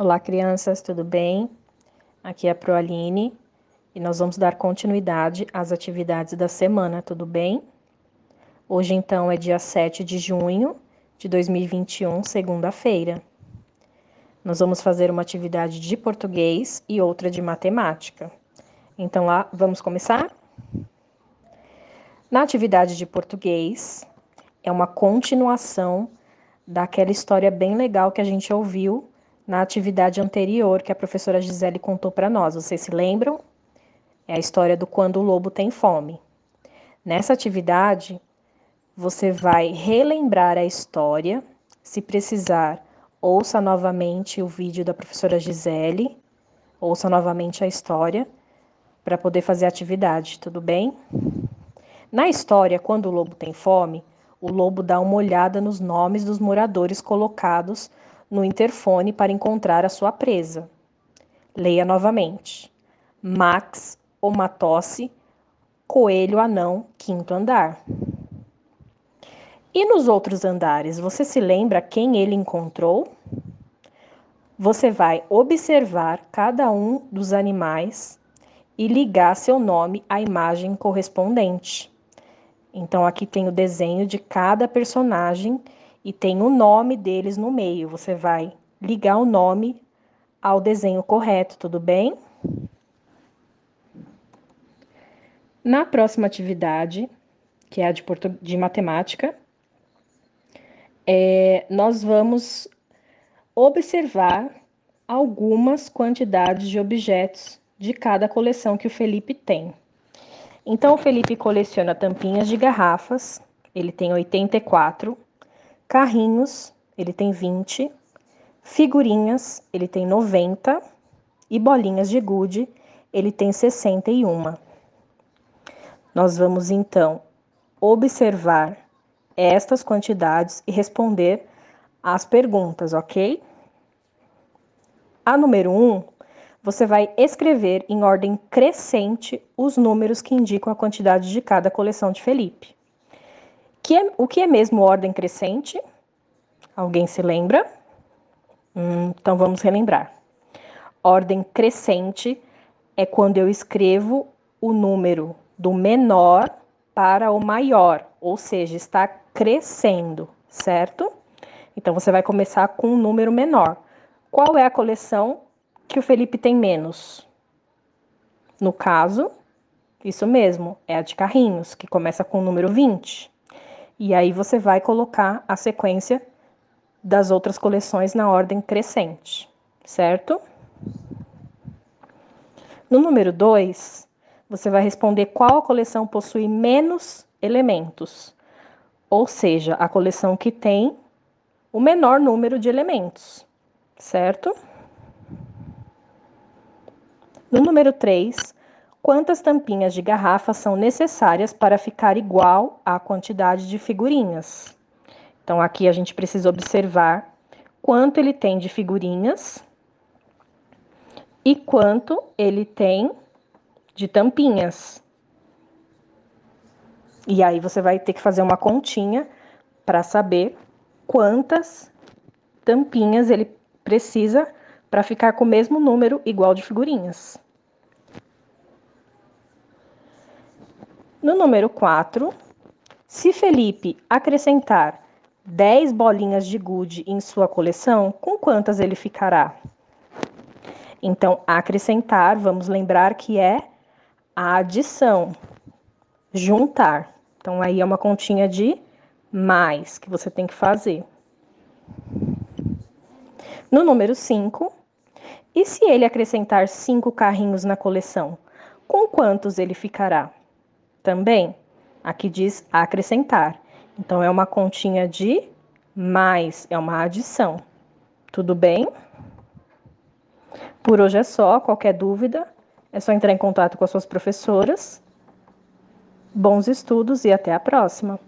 Olá, crianças, tudo bem? Aqui é a Proaline e nós vamos dar continuidade às atividades da semana, tudo bem? Hoje, então, é dia 7 de junho de 2021, segunda-feira. Nós vamos fazer uma atividade de português e outra de matemática. Então, lá, vamos começar? Na atividade de português, é uma continuação daquela história bem legal que a gente ouviu na atividade anterior que a professora Gisele contou para nós. Vocês se lembram? É a história do quando o lobo tem fome. Nessa atividade, você vai relembrar a história. Se precisar, ouça novamente o vídeo da professora Gisele, ouça novamente a história para poder fazer a atividade, tudo bem? Na história, quando o lobo tem fome, o lobo dá uma olhada nos nomes dos moradores colocados no interfone para encontrar a sua presa. Leia novamente. Max, uma tosse, coelho anão, quinto andar. E nos outros andares, você se lembra quem ele encontrou? Você vai observar cada um dos animais e ligar seu nome à imagem correspondente. Então, aqui tem o desenho de cada personagem e tem o nome deles no meio. Você vai ligar o nome ao desenho correto, tudo bem? Na próxima atividade, que é a de, de matemática, é, nós vamos observar algumas quantidades de objetos de cada coleção que o Felipe tem. Então, o Felipe coleciona tampinhas de garrafas, ele tem 84, carrinhos, ele tem 20, figurinhas, ele tem 90 e bolinhas de gude, ele tem 61. Nós vamos então observar estas quantidades e responder as perguntas, ok? A número 1, um, você vai escrever em ordem crescente os números que indicam a quantidade de cada coleção de Felipe. Que é, o que é mesmo ordem crescente? Alguém se lembra? Hum, então vamos relembrar. Ordem crescente é quando eu escrevo o número do menor para o maior, ou seja, está crescendo, certo? Então você vai começar com um número menor. Qual é a coleção que o Felipe tem menos? No caso, isso mesmo, é a de carrinhos, que começa com o número 20. E aí você vai colocar a sequência das outras coleções na ordem crescente, certo? No número 2, você vai responder qual a coleção possui menos elementos, ou seja, a coleção que tem o menor número de elementos, certo? No número 3, quantas tampinhas de garrafa são necessárias para ficar igual à quantidade de figurinhas. Então, aqui a gente precisa observar quanto ele tem de figurinhas e quanto ele tem de tampinhas. E aí você vai ter que fazer uma continha para saber quantas tampinhas ele precisa para ficar com o mesmo número igual de figurinhas. No número 4, se Felipe acrescentar 10 bolinhas de gude em sua coleção, com quantas ele ficará? Então, acrescentar, vamos lembrar que é a adição, juntar. Então, aí é uma continha de mais que você tem que fazer. No número 5, e se ele acrescentar cinco carrinhos na coleção, com quantos ele ficará? Também. Aqui diz acrescentar. Então, é uma continha de mais, é uma adição. Tudo bem? Por hoje é só. Qualquer dúvida, é só entrar em contato com as suas professoras. Bons estudos e até a próxima!